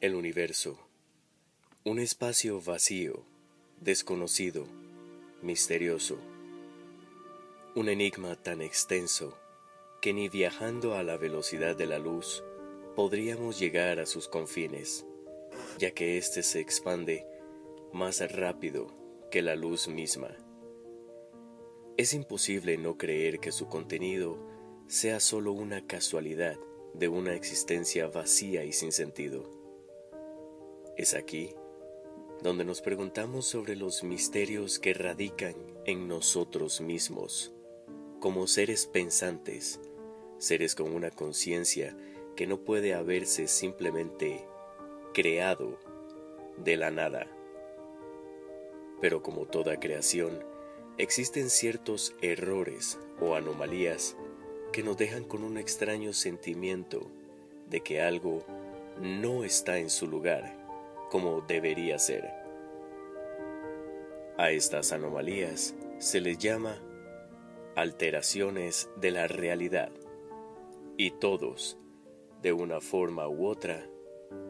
El universo. Un espacio vacío, desconocido, misterioso. Un enigma tan extenso que ni viajando a la velocidad de la luz podríamos llegar a sus confines, ya que éste se expande más rápido que la luz misma. Es imposible no creer que su contenido sea solo una casualidad de una existencia vacía y sin sentido. Es aquí donde nos preguntamos sobre los misterios que radican en nosotros mismos, como seres pensantes, seres con una conciencia que no puede haberse simplemente creado de la nada. Pero como toda creación, existen ciertos errores o anomalías que nos dejan con un extraño sentimiento de que algo no está en su lugar como debería ser. A estas anomalías se les llama alteraciones de la realidad y todos, de una forma u otra,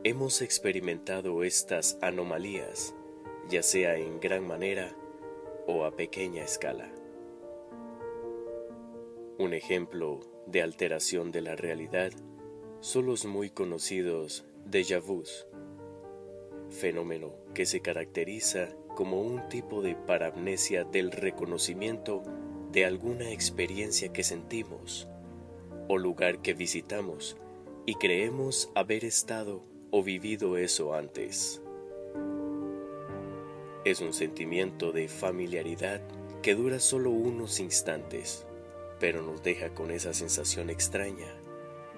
hemos experimentado estas anomalías, ya sea en gran manera o a pequeña escala. Un ejemplo de alteración de la realidad son los muy conocidos déjà vus fenómeno que se caracteriza como un tipo de paramnesia del reconocimiento de alguna experiencia que sentimos o lugar que visitamos y creemos haber estado o vivido eso antes. Es un sentimiento de familiaridad que dura solo unos instantes, pero nos deja con esa sensación extraña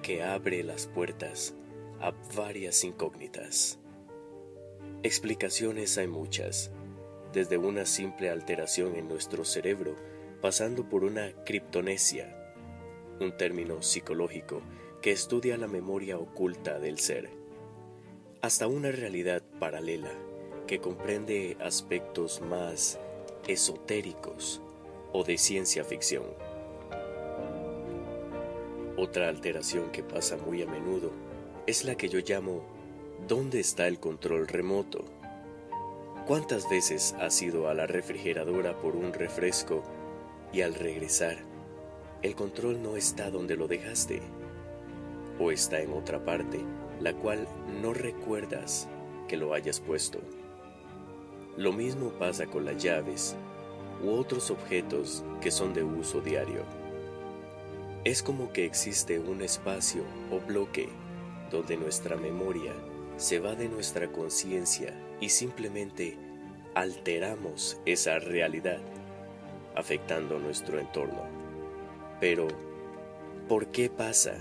que abre las puertas a varias incógnitas. Explicaciones hay muchas, desde una simple alteración en nuestro cerebro, pasando por una criptonesia, un término psicológico que estudia la memoria oculta del ser, hasta una realidad paralela que comprende aspectos más esotéricos o de ciencia ficción. Otra alteración que pasa muy a menudo es la que yo llamo ¿Dónde está el control remoto? ¿Cuántas veces has ido a la refrigeradora por un refresco y al regresar, el control no está donde lo dejaste? ¿O está en otra parte, la cual no recuerdas que lo hayas puesto? Lo mismo pasa con las llaves u otros objetos que son de uso diario. Es como que existe un espacio o bloque donde nuestra memoria se va de nuestra conciencia y simplemente alteramos esa realidad, afectando nuestro entorno. Pero, ¿por qué pasa?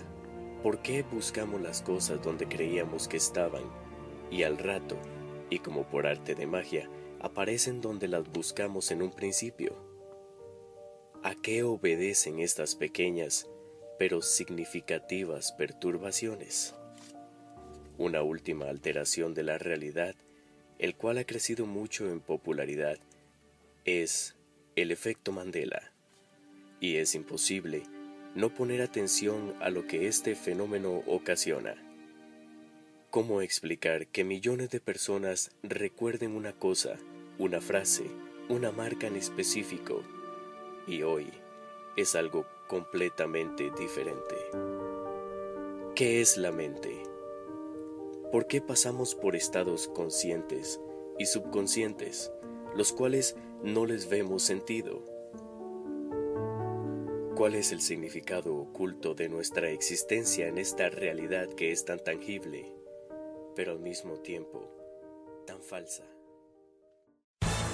¿Por qué buscamos las cosas donde creíamos que estaban y al rato, y como por arte de magia, aparecen donde las buscamos en un principio? ¿A qué obedecen estas pequeñas pero significativas perturbaciones? Una última alteración de la realidad, el cual ha crecido mucho en popularidad, es el efecto Mandela. Y es imposible no poner atención a lo que este fenómeno ocasiona. ¿Cómo explicar que millones de personas recuerden una cosa, una frase una marca en específico y hoy es algo completamente diferente. ¿Qué es la mente? ¿Por qué pasamos por estados conscientes y subconscientes, los cuales no les vemos sentido? ¿Cuál es el significado oculto de nuestra existencia en esta realidad que es tan tangible, pero al mismo tiempo tan falsa?